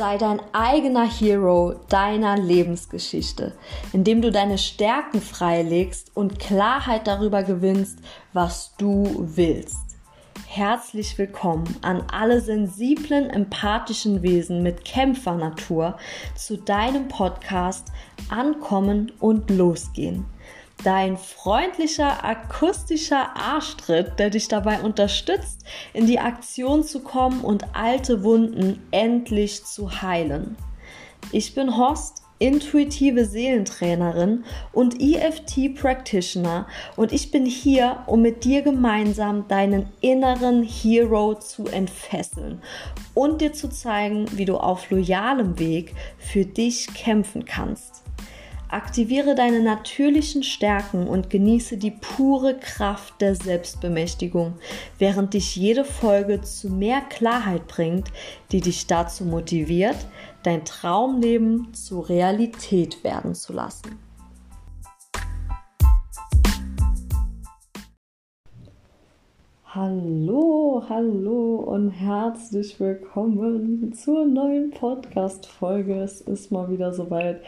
Sei dein eigener Hero deiner Lebensgeschichte, indem du deine Stärken freilegst und Klarheit darüber gewinnst, was du willst. Herzlich willkommen an alle sensiblen, empathischen Wesen mit Kämpfernatur zu deinem Podcast Ankommen und Losgehen dein freundlicher akustischer Arschtritt, der dich dabei unterstützt, in die Aktion zu kommen und alte Wunden endlich zu heilen. Ich bin Horst, intuitive Seelentrainerin und EFT Practitioner und ich bin hier, um mit dir gemeinsam deinen inneren Hero zu entfesseln und dir zu zeigen, wie du auf loyalem Weg für dich kämpfen kannst. Aktiviere deine natürlichen Stärken und genieße die pure Kraft der Selbstbemächtigung, während dich jede Folge zu mehr Klarheit bringt, die dich dazu motiviert, dein Traumleben zur Realität werden zu lassen. Hallo, hallo und herzlich willkommen zur neuen Podcast-Folge. Es ist mal wieder soweit.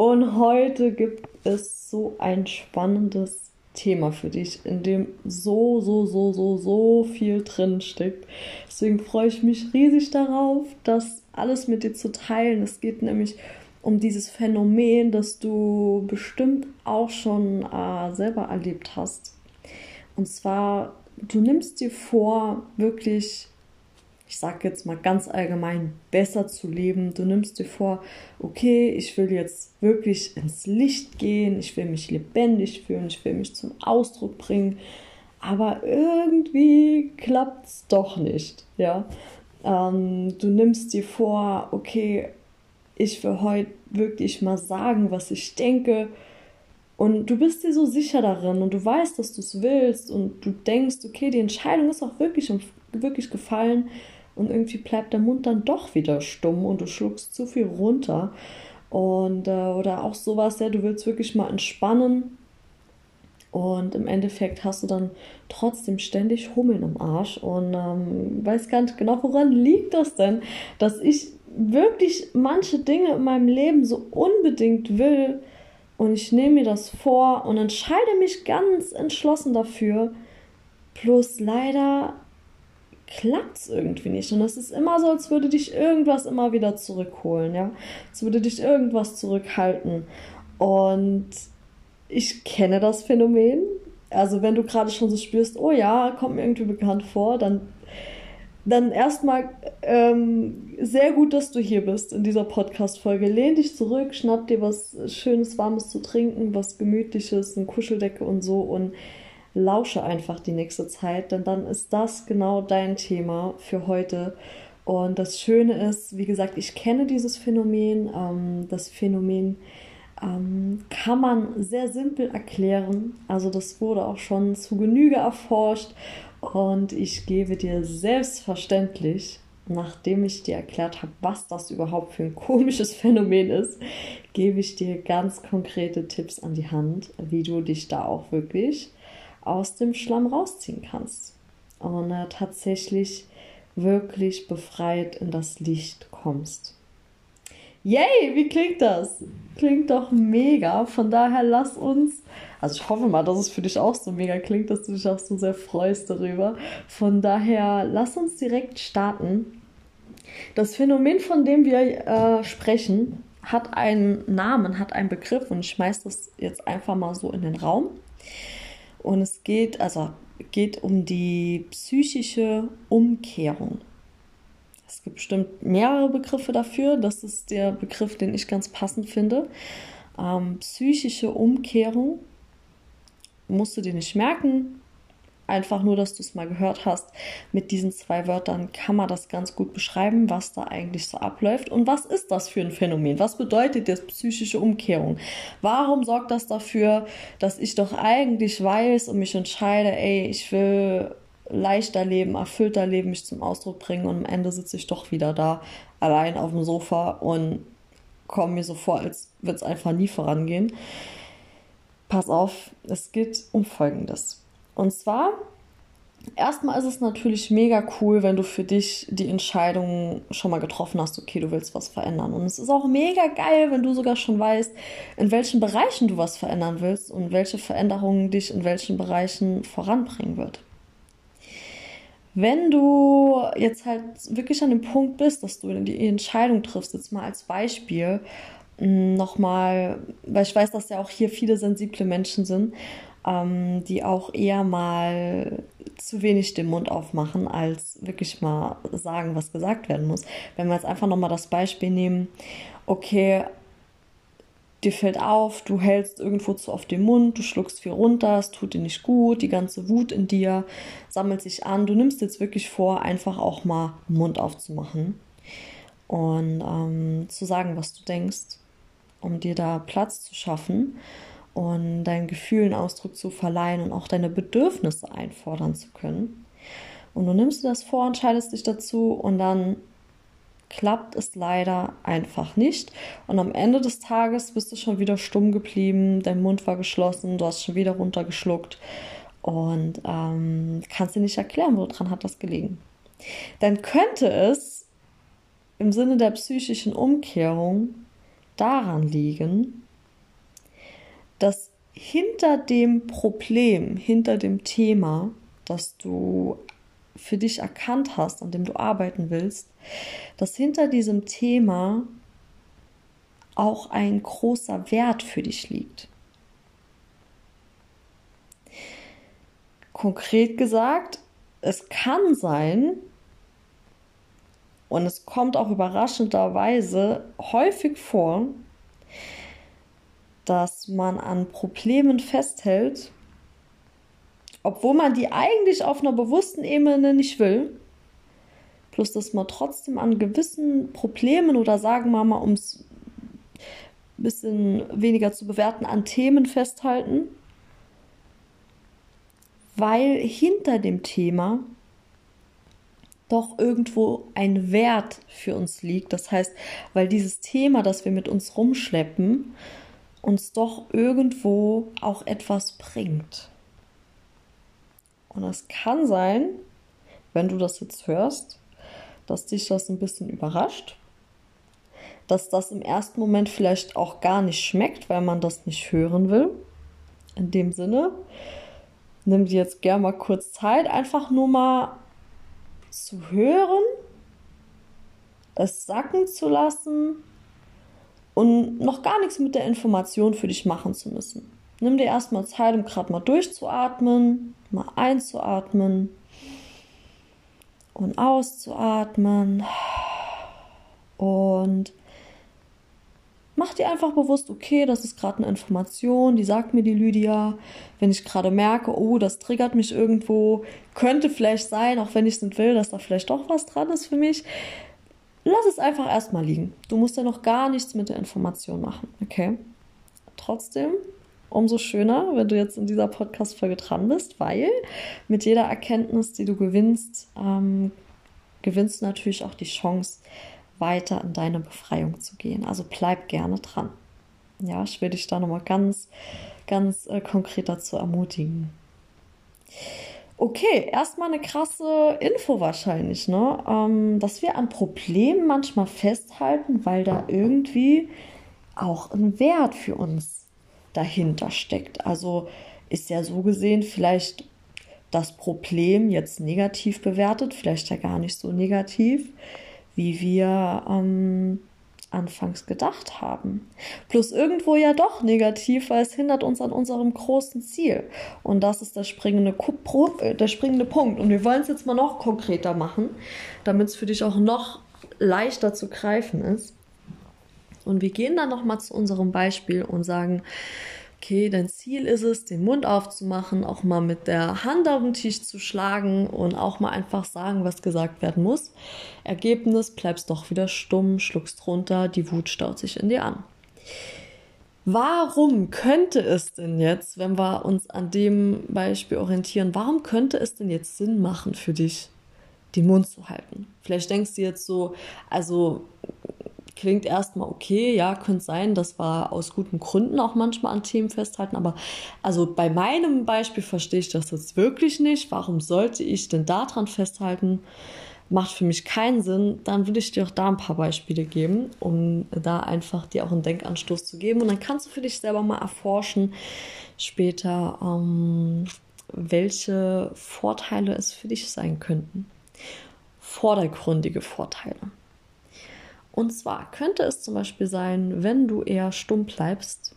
Und heute gibt es so ein spannendes Thema für dich, in dem so, so, so, so, so viel drin steckt. Deswegen freue ich mich riesig darauf, das alles mit dir zu teilen. Es geht nämlich um dieses Phänomen, das du bestimmt auch schon äh, selber erlebt hast. Und zwar, du nimmst dir vor, wirklich ich sage jetzt mal ganz allgemein, besser zu leben. Du nimmst dir vor, okay, ich will jetzt wirklich ins Licht gehen, ich will mich lebendig fühlen, ich will mich zum Ausdruck bringen, aber irgendwie klappt es doch nicht, ja. Ähm, du nimmst dir vor, okay, ich will heute wirklich mal sagen, was ich denke. Und du bist dir so sicher darin und du weißt, dass du es willst und du denkst, okay, die Entscheidung ist auch wirklich, wirklich gefallen und irgendwie bleibt der Mund dann doch wieder stumm und du schluckst zu viel runter. Und äh, oder auch sowas, ja, du willst wirklich mal entspannen und im Endeffekt hast du dann trotzdem ständig Hummeln im Arsch und ähm, weiß gar nicht genau, woran liegt das denn, dass ich wirklich manche Dinge in meinem Leben so unbedingt will und ich nehme mir das vor und entscheide mich ganz entschlossen dafür. Plus leider klappt es irgendwie nicht. Und es ist immer so, als würde dich irgendwas immer wieder zurückholen, ja. Als würde dich irgendwas zurückhalten. Und ich kenne das Phänomen. Also wenn du gerade schon so spürst, oh ja, kommt mir irgendwie bekannt vor, dann, dann erstmal ähm, sehr gut, dass du hier bist in dieser Podcast-Folge. Lehn dich zurück, schnapp dir was Schönes, Warmes zu trinken, was Gemütliches, eine Kuscheldecke und so und lausche einfach die nächste Zeit, denn dann ist das genau dein Thema für heute. Und das Schöne ist, wie gesagt, ich kenne dieses Phänomen. Ähm, das Phänomen ähm, kann man sehr simpel erklären. Also das wurde auch schon zu Genüge erforscht. Und ich gebe dir selbstverständlich, nachdem ich dir erklärt habe, was das überhaupt für ein komisches Phänomen ist, gebe ich dir ganz konkrete Tipps an die Hand, wie du dich da auch wirklich aus dem Schlamm rausziehen kannst und äh, tatsächlich wirklich befreit in das Licht kommst. Yay, wie klingt das? Klingt doch mega. Von daher lass uns, also ich hoffe mal, dass es für dich auch so mega klingt, dass du dich auch so sehr freust darüber. Von daher lass uns direkt starten. Das Phänomen, von dem wir äh, sprechen, hat einen Namen, hat einen Begriff und ich schmeiß das jetzt einfach mal so in den Raum. Und es geht, also geht um die psychische Umkehrung. Es gibt bestimmt mehrere Begriffe dafür. Das ist der Begriff, den ich ganz passend finde. Ähm, psychische Umkehrung musst du dir nicht merken einfach nur, dass du es mal gehört hast. Mit diesen zwei Wörtern kann man das ganz gut beschreiben, was da eigentlich so abläuft. Und was ist das für ein Phänomen? Was bedeutet das psychische Umkehrung? Warum sorgt das dafür, dass ich doch eigentlich weiß und mich entscheide, ey, ich will leichter leben, erfüllter leben, mich zum Ausdruck bringen und am Ende sitze ich doch wieder da allein auf dem Sofa und komme mir so vor, als würde es einfach nie vorangehen. Pass auf, es geht um Folgendes. Und zwar erstmal ist es natürlich mega cool, wenn du für dich die Entscheidung schon mal getroffen hast, okay, du willst was verändern. Und es ist auch mega geil, wenn du sogar schon weißt, in welchen Bereichen du was verändern willst und welche Veränderungen dich in welchen Bereichen voranbringen wird. Wenn du jetzt halt wirklich an dem Punkt bist, dass du die Entscheidung triffst, jetzt mal als Beispiel, mm, nochmal, weil ich weiß, dass ja auch hier viele sensible Menschen sind, ähm, die auch eher mal zu wenig den Mund aufmachen, als wirklich mal sagen, was gesagt werden muss. Wenn wir jetzt einfach nochmal das Beispiel nehmen, okay, dir fällt auf, du hältst irgendwo zu oft den Mund, du schluckst viel runter, es tut dir nicht gut, die ganze Wut in dir sammelt sich an. Du nimmst jetzt wirklich vor, einfach auch mal Mund aufzumachen und ähm, zu sagen, was du denkst, um dir da Platz zu schaffen und deinen Gefühlen Ausdruck zu verleihen und auch deine Bedürfnisse einfordern zu können. Und du nimmst dir das vor, entscheidest dich dazu und dann klappt es leider einfach nicht. Und am Ende des Tages bist du schon wieder stumm geblieben, dein Mund war geschlossen, du hast schon wieder runtergeschluckt und ähm, kannst dir nicht erklären, woran hat das gelegen. Dann könnte es im Sinne der psychischen Umkehrung daran liegen, dass hinter dem Problem, hinter dem Thema, das du für dich erkannt hast, an dem du arbeiten willst, dass hinter diesem Thema auch ein großer Wert für dich liegt. Konkret gesagt, es kann sein, und es kommt auch überraschenderweise häufig vor, dass man an Problemen festhält, obwohl man die eigentlich auf einer bewussten Ebene nicht will. Plus, dass man trotzdem an gewissen Problemen oder sagen wir mal, um es ein bisschen weniger zu bewerten, an Themen festhalten, weil hinter dem Thema doch irgendwo ein Wert für uns liegt. Das heißt, weil dieses Thema, das wir mit uns rumschleppen, uns doch irgendwo auch etwas bringt. Und es kann sein, wenn du das jetzt hörst, dass dich das ein bisschen überrascht, dass das im ersten Moment vielleicht auch gar nicht schmeckt, weil man das nicht hören will. In dem Sinne, nimm dir jetzt gerne mal kurz Zeit, einfach nur mal zu hören, es sacken zu lassen und noch gar nichts mit der Information für dich machen zu müssen. Nimm dir erstmal Zeit, um gerade mal durchzuatmen, mal einzuatmen und auszuatmen. Und mach dir einfach bewusst, okay, das ist gerade eine Information, die sagt mir die Lydia. Wenn ich gerade merke, oh, das triggert mich irgendwo, könnte vielleicht sein, auch wenn ich es nicht will, dass da vielleicht doch was dran ist für mich lass es einfach erstmal liegen. Du musst ja noch gar nichts mit der Information machen, okay? Trotzdem, umso schöner, wenn du jetzt in dieser Podcast-Folge dran bist, weil mit jeder Erkenntnis, die du gewinnst, ähm, gewinnst du natürlich auch die Chance, weiter in deine Befreiung zu gehen. Also bleib gerne dran. Ja, ich will dich da nochmal ganz, ganz äh, konkret dazu ermutigen. Okay, erstmal eine krasse Info wahrscheinlich, ne? Ähm, dass wir an Problemen manchmal festhalten, weil da irgendwie auch ein Wert für uns dahinter steckt. Also ist ja so gesehen vielleicht das Problem jetzt negativ bewertet, vielleicht ja gar nicht so negativ, wie wir ähm, anfangs gedacht haben. Plus irgendwo ja doch negativ, weil es hindert uns an unserem großen Ziel. Und das ist der springende, äh, der springende Punkt. Und wir wollen es jetzt mal noch konkreter machen, damit es für dich auch noch leichter zu greifen ist. Und wir gehen dann nochmal zu unserem Beispiel und sagen, okay, dein Ziel ist es, den Mund aufzumachen, auch mal mit der Hand auf den Tisch zu schlagen und auch mal einfach sagen, was gesagt werden muss. Ergebnis, bleibst doch wieder stumm, schluckst runter, die Wut staut sich in dir an. Warum könnte es denn jetzt, wenn wir uns an dem Beispiel orientieren, warum könnte es denn jetzt Sinn machen für dich, den Mund zu halten? Vielleicht denkst du jetzt so, also klingt erstmal okay, ja, könnte sein, das war aus guten Gründen auch manchmal an Themen festhalten, aber also bei meinem Beispiel verstehe ich das jetzt wirklich nicht. Warum sollte ich denn daran festhalten? Macht für mich keinen Sinn. Dann würde ich dir auch da ein paar Beispiele geben, um da einfach dir auch einen Denkanstoß zu geben. Und dann kannst du für dich selber mal erforschen später, ähm, welche Vorteile es für dich sein könnten. Vordergründige Vorteile. Und zwar könnte es zum Beispiel sein, wenn du eher stumm bleibst,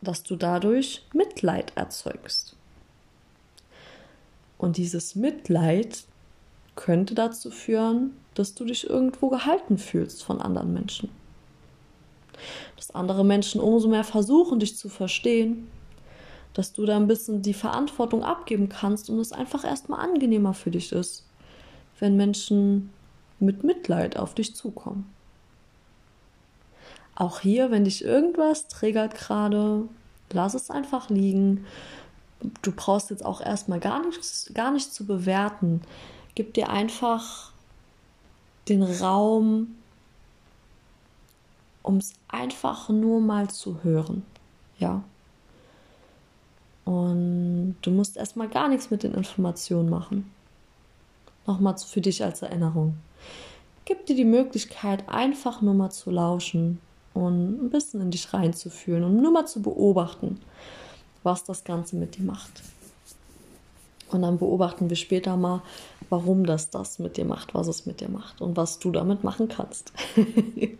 dass du dadurch Mitleid erzeugst. Und dieses Mitleid könnte dazu führen, dass du dich irgendwo gehalten fühlst von anderen Menschen. Dass andere Menschen umso mehr versuchen, dich zu verstehen, dass du da ein bisschen die Verantwortung abgeben kannst und es einfach erstmal angenehmer für dich ist, wenn Menschen mit Mitleid auf dich zukommen. Auch hier, wenn dich irgendwas triggert gerade, lass es einfach liegen. Du brauchst jetzt auch erstmal gar nichts, gar nicht zu bewerten. Gib dir einfach den Raum, um es einfach nur mal zu hören. Ja. Und du musst erstmal gar nichts mit den Informationen machen. Nochmal für dich als Erinnerung. Gib dir die Möglichkeit, einfach nur mal zu lauschen und ein bisschen in dich reinzufühlen und nur mal zu beobachten, was das Ganze mit dir macht. Und dann beobachten wir später mal, warum das das mit dir macht, was es mit dir macht und was du damit machen kannst.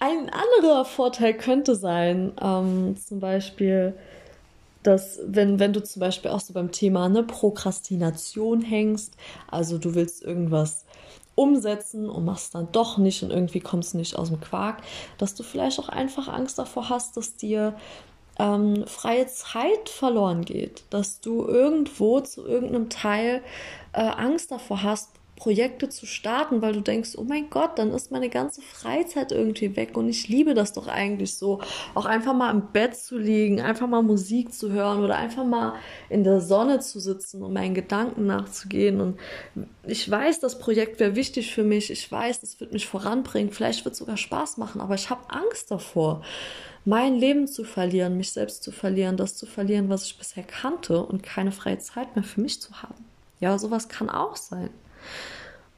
Ein anderer Vorteil könnte sein, ähm, zum Beispiel, dass wenn, wenn du zum Beispiel auch so beim Thema eine Prokrastination hängst, also du willst irgendwas umsetzen und machst dann doch nicht und irgendwie kommst du nicht aus dem Quark, dass du vielleicht auch einfach Angst davor hast, dass dir ähm, freie Zeit verloren geht, dass du irgendwo zu irgendeinem Teil äh, Angst davor hast, Projekte zu starten, weil du denkst, oh mein Gott, dann ist meine ganze Freizeit irgendwie weg und ich liebe das doch eigentlich so, auch einfach mal im Bett zu liegen, einfach mal Musik zu hören oder einfach mal in der Sonne zu sitzen und meinen Gedanken nachzugehen und ich weiß, das Projekt wäre wichtig für mich, ich weiß, es wird mich voranbringen, vielleicht wird es sogar Spaß machen, aber ich habe Angst davor mein Leben zu verlieren, mich selbst zu verlieren, das zu verlieren, was ich bisher kannte und keine freie Zeit mehr für mich zu haben. Ja, sowas kann auch sein.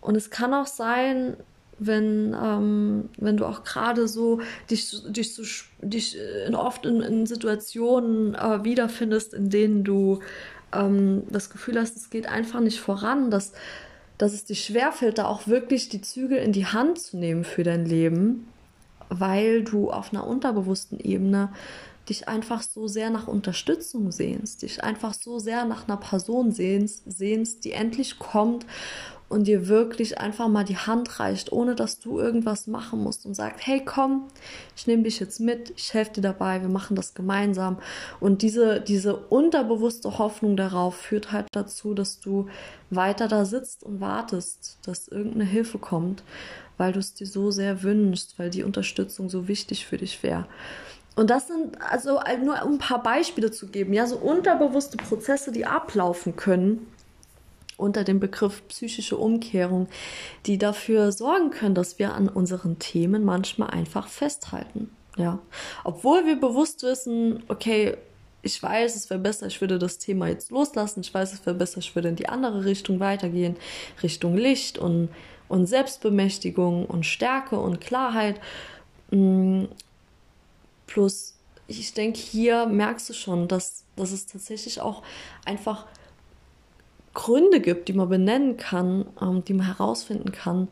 Und es kann auch sein, wenn, ähm, wenn du auch gerade so dich, dich, so, dich in, oft in, in Situationen äh, wiederfindest, in denen du ähm, das Gefühl hast, es geht einfach nicht voran, dass, dass es dir schwerfällt, da auch wirklich die Zügel in die Hand zu nehmen für dein Leben, weil du auf einer unterbewussten Ebene dich einfach so sehr nach Unterstützung sehnst, dich einfach so sehr nach einer Person sehnst, sehnst, die endlich kommt und dir wirklich einfach mal die Hand reicht, ohne dass du irgendwas machen musst und sagt, hey komm, ich nehme dich jetzt mit, ich helfe dir dabei, wir machen das gemeinsam. Und diese, diese unterbewusste Hoffnung darauf führt halt dazu, dass du weiter da sitzt und wartest, dass irgendeine Hilfe kommt, weil du es dir so sehr wünschst, weil die Unterstützung so wichtig für dich wäre. Und das sind also nur um ein paar Beispiele zu geben, ja, so unterbewusste Prozesse, die ablaufen können unter dem Begriff psychische Umkehrung, die dafür sorgen können, dass wir an unseren Themen manchmal einfach festhalten. Ja, obwohl wir bewusst wissen, okay, ich weiß, es wäre besser, ich würde das Thema jetzt loslassen. Ich weiß, es wäre besser, ich würde in die andere Richtung weitergehen, Richtung Licht und, und Selbstbemächtigung und Stärke und Klarheit. Plus, ich denke, hier merkst du schon, dass, dass es tatsächlich auch einfach Gründe gibt, die man benennen kann, ähm, die man herausfinden kann,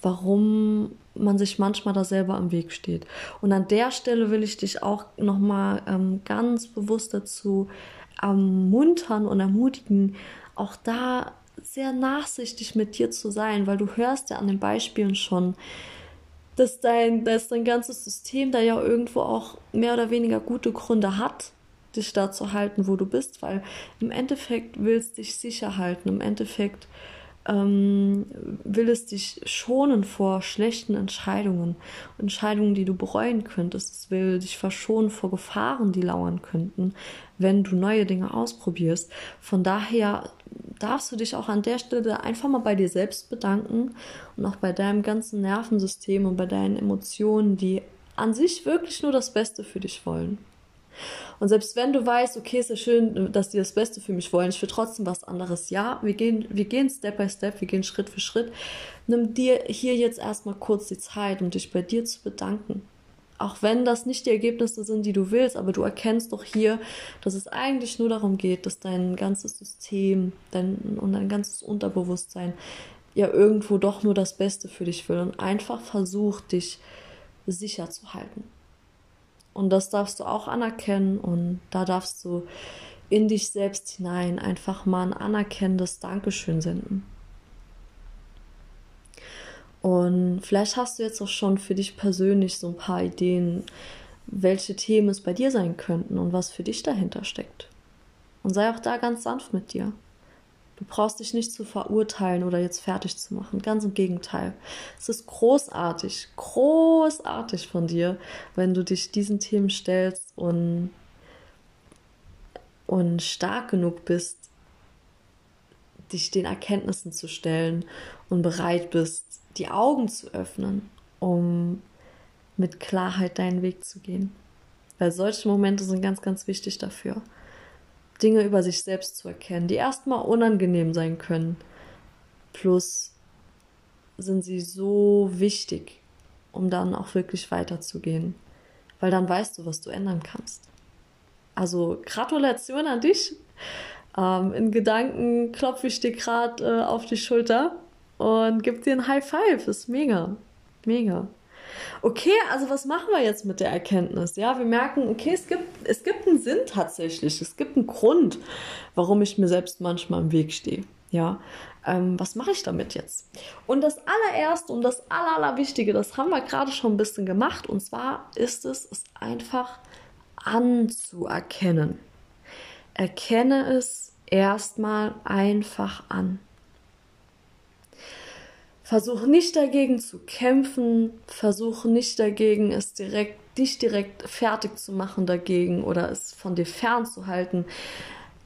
warum man sich manchmal da selber am Weg steht. Und an der Stelle will ich dich auch nochmal ähm, ganz bewusst dazu ermuntern und ermutigen, auch da sehr nachsichtig mit dir zu sein, weil du hörst ja an den Beispielen schon, dass dein, dass dein ganzes System da ja irgendwo auch mehr oder weniger gute Gründe hat, dich da zu halten, wo du bist, weil im Endeffekt willst du dich sicher halten. Im Endeffekt ähm, will es dich schonen vor schlechten Entscheidungen, Entscheidungen, die du bereuen könntest. Es will dich verschonen vor Gefahren, die lauern könnten, wenn du neue Dinge ausprobierst. Von daher darfst du dich auch an der Stelle einfach mal bei dir selbst bedanken und auch bei deinem ganzen Nervensystem und bei deinen Emotionen, die an sich wirklich nur das Beste für dich wollen. Und selbst wenn du weißt, okay, ist ja schön, dass die das Beste für mich wollen, ich will trotzdem was anderes. Ja, wir gehen, wir gehen Step by Step, wir gehen Schritt für Schritt. Nimm dir hier jetzt erstmal kurz die Zeit, um dich bei dir zu bedanken. Auch wenn das nicht die Ergebnisse sind, die du willst, aber du erkennst doch hier, dass es eigentlich nur darum geht, dass dein ganzes System dein, und dein ganzes Unterbewusstsein ja irgendwo doch nur das Beste für dich will und einfach versucht, dich sicher zu halten. Und das darfst du auch anerkennen und da darfst du in dich selbst hinein einfach mal ein anerkennendes Dankeschön senden. Und vielleicht hast du jetzt auch schon für dich persönlich so ein paar Ideen, welche Themen es bei dir sein könnten und was für dich dahinter steckt. Und sei auch da ganz sanft mit dir. Du brauchst dich nicht zu verurteilen oder jetzt fertig zu machen. Ganz im Gegenteil. Es ist großartig, großartig von dir, wenn du dich diesen Themen stellst und, und stark genug bist, dich den Erkenntnissen zu stellen und bereit bist, die Augen zu öffnen, um mit Klarheit deinen Weg zu gehen. Weil solche Momente sind ganz, ganz wichtig dafür. Dinge über sich selbst zu erkennen, die erstmal unangenehm sein können. Plus sind sie so wichtig, um dann auch wirklich weiterzugehen. Weil dann weißt du, was du ändern kannst. Also Gratulation an dich. Ähm, in Gedanken klopfe ich dir gerade äh, auf die Schulter und gib dir ein High Five. Ist mega. Mega. Okay, also was machen wir jetzt mit der Erkenntnis? Ja, wir merken, okay, es gibt, es gibt einen Sinn tatsächlich. Es gibt einen Grund, warum ich mir selbst manchmal im Weg stehe. Ja, ähm, was mache ich damit jetzt? Und das allererste und das aller, allerwichtige, das haben wir gerade schon ein bisschen gemacht. Und zwar ist es, es einfach anzuerkennen. Erkenne es erstmal einfach an. Versuch nicht dagegen zu kämpfen, versuch nicht dagegen, es direkt, dich direkt fertig zu machen dagegen oder es von dir fernzuhalten.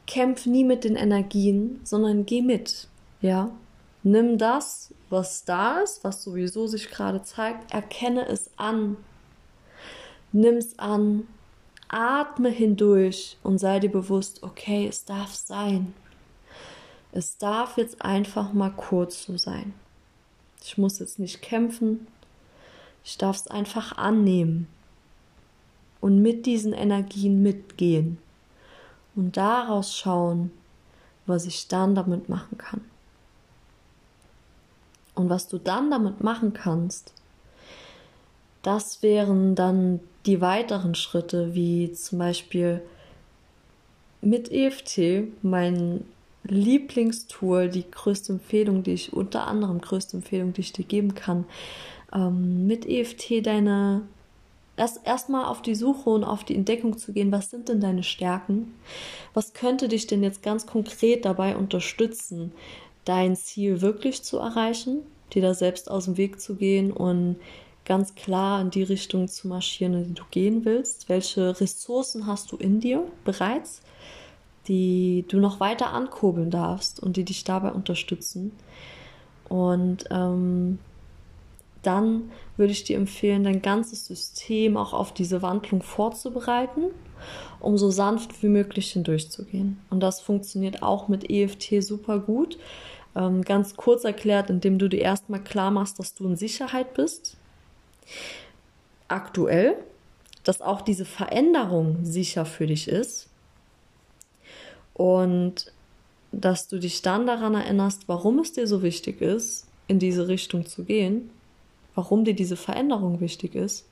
Kämpf nie mit den Energien, sondern geh mit. Ja? Nimm das, was da ist, was sowieso sich gerade zeigt, erkenne es an. Nimm es an, atme hindurch und sei dir bewusst, okay, es darf sein. Es darf jetzt einfach mal kurz so sein. Ich muss jetzt nicht kämpfen. Ich darf es einfach annehmen und mit diesen Energien mitgehen und daraus schauen, was ich dann damit machen kann. Und was du dann damit machen kannst, das wären dann die weiteren Schritte, wie zum Beispiel mit EFT, mein Lieblingstool, die größte Empfehlung, die ich, unter anderem größte Empfehlung, die ich dir geben kann, ähm, mit EFT deine erst erstmal auf die Suche und auf die Entdeckung zu gehen, was sind denn deine Stärken? Was könnte dich denn jetzt ganz konkret dabei unterstützen, dein Ziel wirklich zu erreichen, dir da selbst aus dem Weg zu gehen und ganz klar in die Richtung zu marschieren, in die du gehen willst? Welche Ressourcen hast du in dir bereits? Die du noch weiter ankurbeln darfst und die dich dabei unterstützen. Und ähm, dann würde ich dir empfehlen, dein ganzes System auch auf diese Wandlung vorzubereiten, um so sanft wie möglich hindurchzugehen. Und das funktioniert auch mit EFT super gut. Ähm, ganz kurz erklärt, indem du dir erstmal klar machst, dass du in Sicherheit bist. Aktuell, dass auch diese Veränderung sicher für dich ist und dass du dich dann daran erinnerst, warum es dir so wichtig ist, in diese Richtung zu gehen, warum dir diese Veränderung wichtig ist.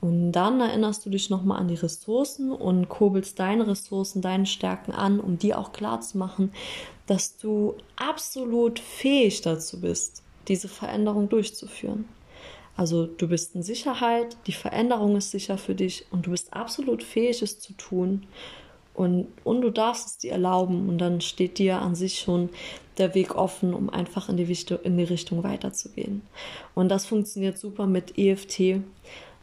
Und dann erinnerst du dich nochmal an die Ressourcen und kurbelst deine Ressourcen, deine Stärken an, um dir auch klar zu machen, dass du absolut fähig dazu bist, diese Veränderung durchzuführen. Also du bist in Sicherheit, die Veränderung ist sicher für dich und du bist absolut fähig, es zu tun. Und, und du darfst es dir erlauben und dann steht dir an sich schon der Weg offen, um einfach in die, in die Richtung weiterzugehen. Und das funktioniert super mit EFT.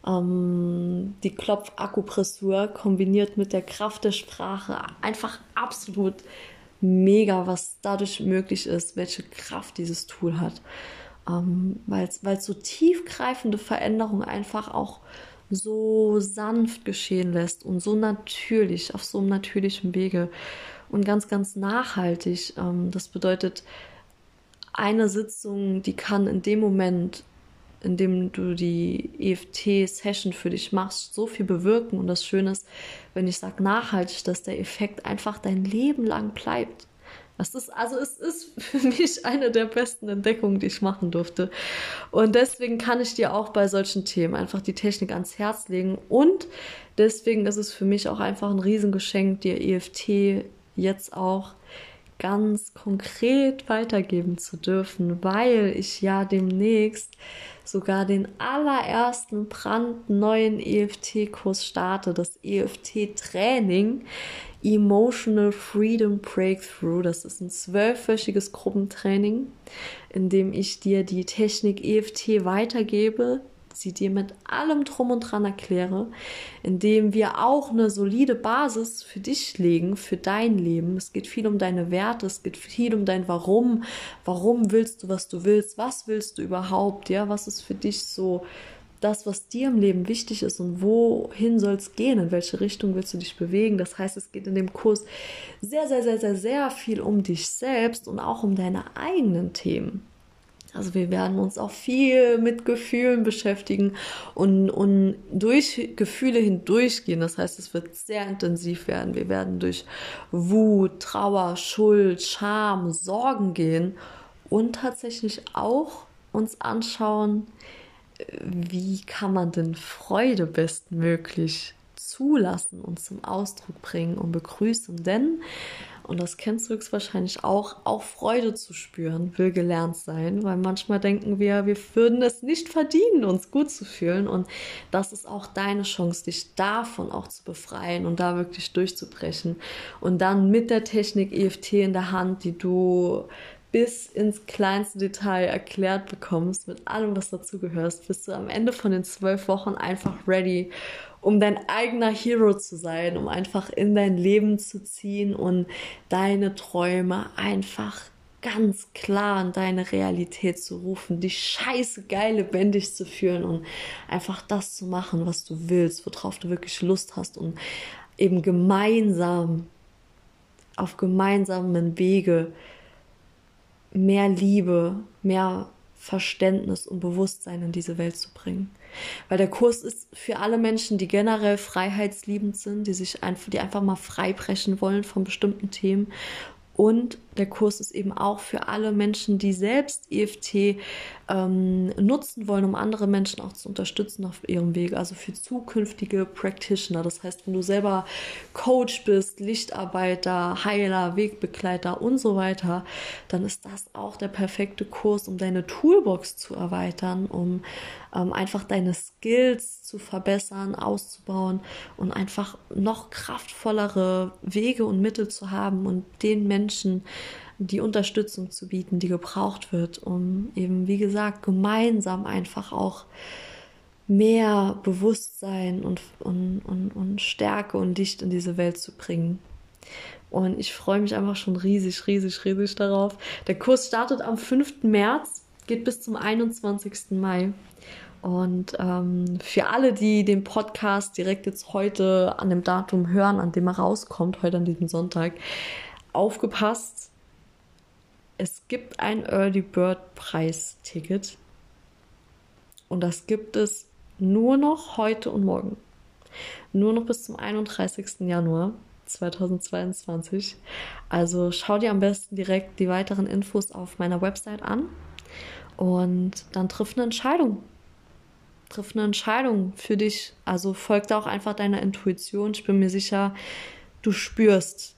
Ähm, die Klopfakupressur kombiniert mit der Kraft der Sprache einfach absolut mega, was dadurch möglich ist, welche Kraft dieses Tool hat. Ähm, weil es so tiefgreifende Veränderungen einfach auch so sanft geschehen lässt und so natürlich, auf so einem natürlichen Wege und ganz, ganz nachhaltig. Ähm, das bedeutet, eine Sitzung, die kann in dem Moment, in dem du die EFT-Session für dich machst, so viel bewirken. Und das Schöne ist, wenn ich sage nachhaltig, dass der Effekt einfach dein Leben lang bleibt. Das ist, also es ist für mich eine der besten Entdeckungen, die ich machen durfte. Und deswegen kann ich dir auch bei solchen Themen einfach die Technik ans Herz legen. Und deswegen ist es für mich auch einfach ein Riesengeschenk, dir EFT jetzt auch ganz konkret weitergeben zu dürfen, weil ich ja demnächst sogar den allerersten brandneuen EFT-Kurs starte, das EFT-Training Emotional Freedom Breakthrough. Das ist ein zwölfwöchiges Gruppentraining, in dem ich dir die Technik EFT weitergebe, sie dir mit allem drum und dran erkläre, indem wir auch eine solide Basis für dich legen, für dein Leben. Es geht viel um deine Werte, es geht viel um dein Warum. Warum willst du, was du willst? Was willst du überhaupt? Ja, was ist für dich so das, was dir im Leben wichtig ist und wohin soll es gehen, in welche Richtung willst du dich bewegen. Das heißt, es geht in dem Kurs sehr, sehr, sehr, sehr, sehr viel um dich selbst und auch um deine eigenen Themen. Also wir werden uns auch viel mit Gefühlen beschäftigen und, und durch Gefühle hindurchgehen. Das heißt, es wird sehr intensiv werden. Wir werden durch Wut, Trauer, Schuld, Scham, Sorgen gehen und tatsächlich auch uns anschauen, wie kann man denn Freude bestmöglich zulassen und zum Ausdruck bringen und begrüßen. Denn, und das kennst du höchstwahrscheinlich auch, auch Freude zu spüren will gelernt sein, weil manchmal denken wir, wir würden es nicht verdienen, uns gut zu fühlen. Und das ist auch deine Chance, dich davon auch zu befreien und da wirklich durchzubrechen. Und dann mit der Technik EFT in der Hand, die du bis ins kleinste Detail erklärt bekommst, mit allem, was dazugehört, bist du am Ende von den zwölf Wochen einfach ready, um dein eigener Hero zu sein, um einfach in dein Leben zu ziehen und deine Träume einfach ganz klar in deine Realität zu rufen, dich scheiße geil lebendig zu fühlen und einfach das zu machen, was du willst, worauf du wirklich Lust hast und eben gemeinsam auf gemeinsamen Wege mehr Liebe, mehr Verständnis und Bewusstsein in diese Welt zu bringen. Weil der Kurs ist für alle Menschen, die generell freiheitsliebend sind, die sich einfach, die einfach mal freibrechen wollen von bestimmten Themen. Und der Kurs ist eben auch für alle Menschen, die selbst EFT ähm, nutzen wollen, um andere Menschen auch zu unterstützen auf ihrem Weg. Also für zukünftige Practitioner. Das heißt, wenn du selber Coach bist, Lichtarbeiter, Heiler, Wegbegleiter und so weiter, dann ist das auch der perfekte Kurs, um deine Toolbox zu erweitern, um ähm, einfach deine Skills zu verbessern, auszubauen und einfach noch kraftvollere Wege und Mittel zu haben und den Menschen die Unterstützung zu bieten, die gebraucht wird, um eben, wie gesagt, gemeinsam einfach auch mehr Bewusstsein und, und, und, und Stärke und Licht in diese Welt zu bringen. Und ich freue mich einfach schon riesig, riesig, riesig darauf. Der Kurs startet am 5. März, geht bis zum 21. Mai. Und ähm, für alle, die den Podcast direkt jetzt heute an dem Datum hören, an dem er rauskommt, heute an diesem Sonntag, aufgepasst. Es gibt ein Early Bird Preis-Ticket. Und das gibt es nur noch heute und morgen. Nur noch bis zum 31. Januar 2022. Also schau dir am besten direkt die weiteren Infos auf meiner Website an und dann triff eine Entscheidung triff eine Entscheidung für dich. Also folg da auch einfach deiner Intuition. Ich bin mir sicher, du spürst,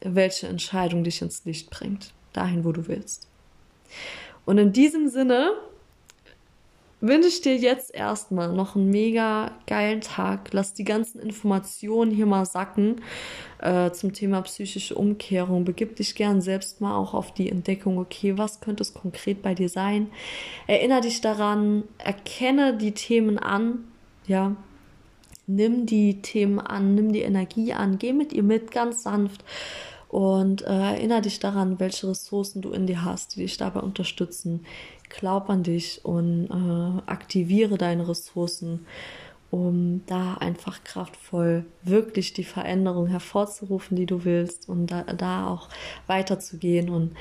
welche Entscheidung dich ins Licht bringt, dahin, wo du willst. Und in diesem Sinne wünsche ich dir jetzt erstmal noch einen mega geilen Tag. Lass die ganzen Informationen hier mal sacken äh, zum Thema psychische Umkehrung. Begib dich gern selbst mal auch auf die Entdeckung, okay, was könnte es konkret bei dir sein? Erinner dich daran, erkenne die Themen an, ja. Nimm die Themen an, nimm die Energie an, geh mit ihr mit, ganz sanft Und äh, erinnere dich daran, welche Ressourcen du in dir hast, die dich dabei unterstützen. Glaub an dich und äh, aktiviere deine Ressourcen, um da einfach kraftvoll wirklich die Veränderung hervorzurufen, die du willst und da, da auch weiterzugehen. Und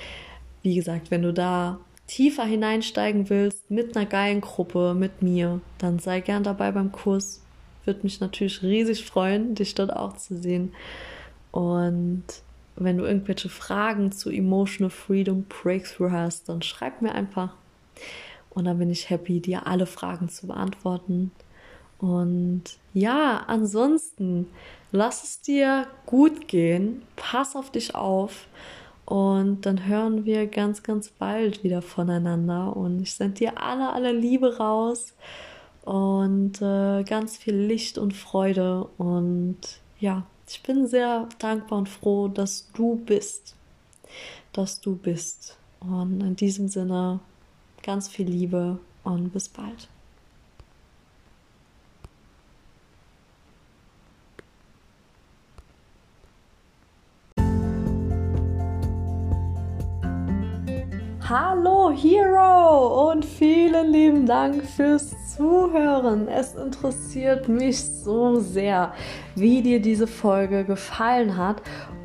wie gesagt, wenn du da tiefer hineinsteigen willst mit einer geilen Gruppe, mit mir, dann sei gern dabei beim Kurs. Würde mich natürlich riesig freuen, dich dort auch zu sehen. Wenn du irgendwelche Fragen zu Emotional Freedom Breakthrough hast, dann schreib mir einfach. Und dann bin ich happy, dir alle Fragen zu beantworten. Und ja, ansonsten lass es dir gut gehen, pass auf dich auf und dann hören wir ganz, ganz bald wieder voneinander. Und ich sende dir alle, alle Liebe raus und äh, ganz viel Licht und Freude. Und ja, ich bin sehr dankbar und froh, dass du bist. Dass du bist. Und in diesem Sinne ganz viel Liebe und bis bald. Hallo Hero und vielen lieben Dank fürs Zuhören. Es interessiert mich so sehr, wie dir diese Folge gefallen hat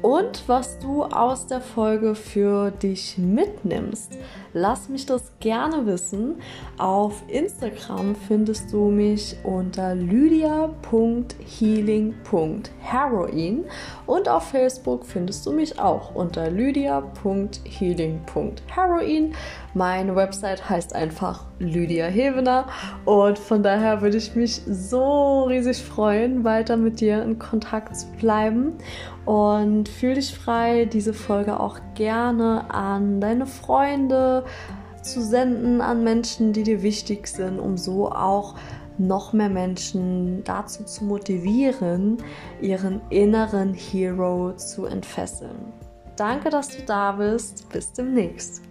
und was du aus der Folge für dich mitnimmst. Lass mich das gerne wissen. Auf Instagram findest du mich unter lydia.healing.heroin und auf Facebook findest du mich auch unter lydia.healing.heroin. Meine Website heißt einfach Lydia Hevener und von daher würde ich mich so riesig freuen, weiter mit dir in Kontakt zu bleiben und fühl dich frei, diese Folge auch gerne an deine Freunde zu senden, an Menschen, die dir wichtig sind, um so auch noch mehr Menschen dazu zu motivieren, ihren inneren Hero zu entfesseln. Danke, dass du da bist. Bis demnächst.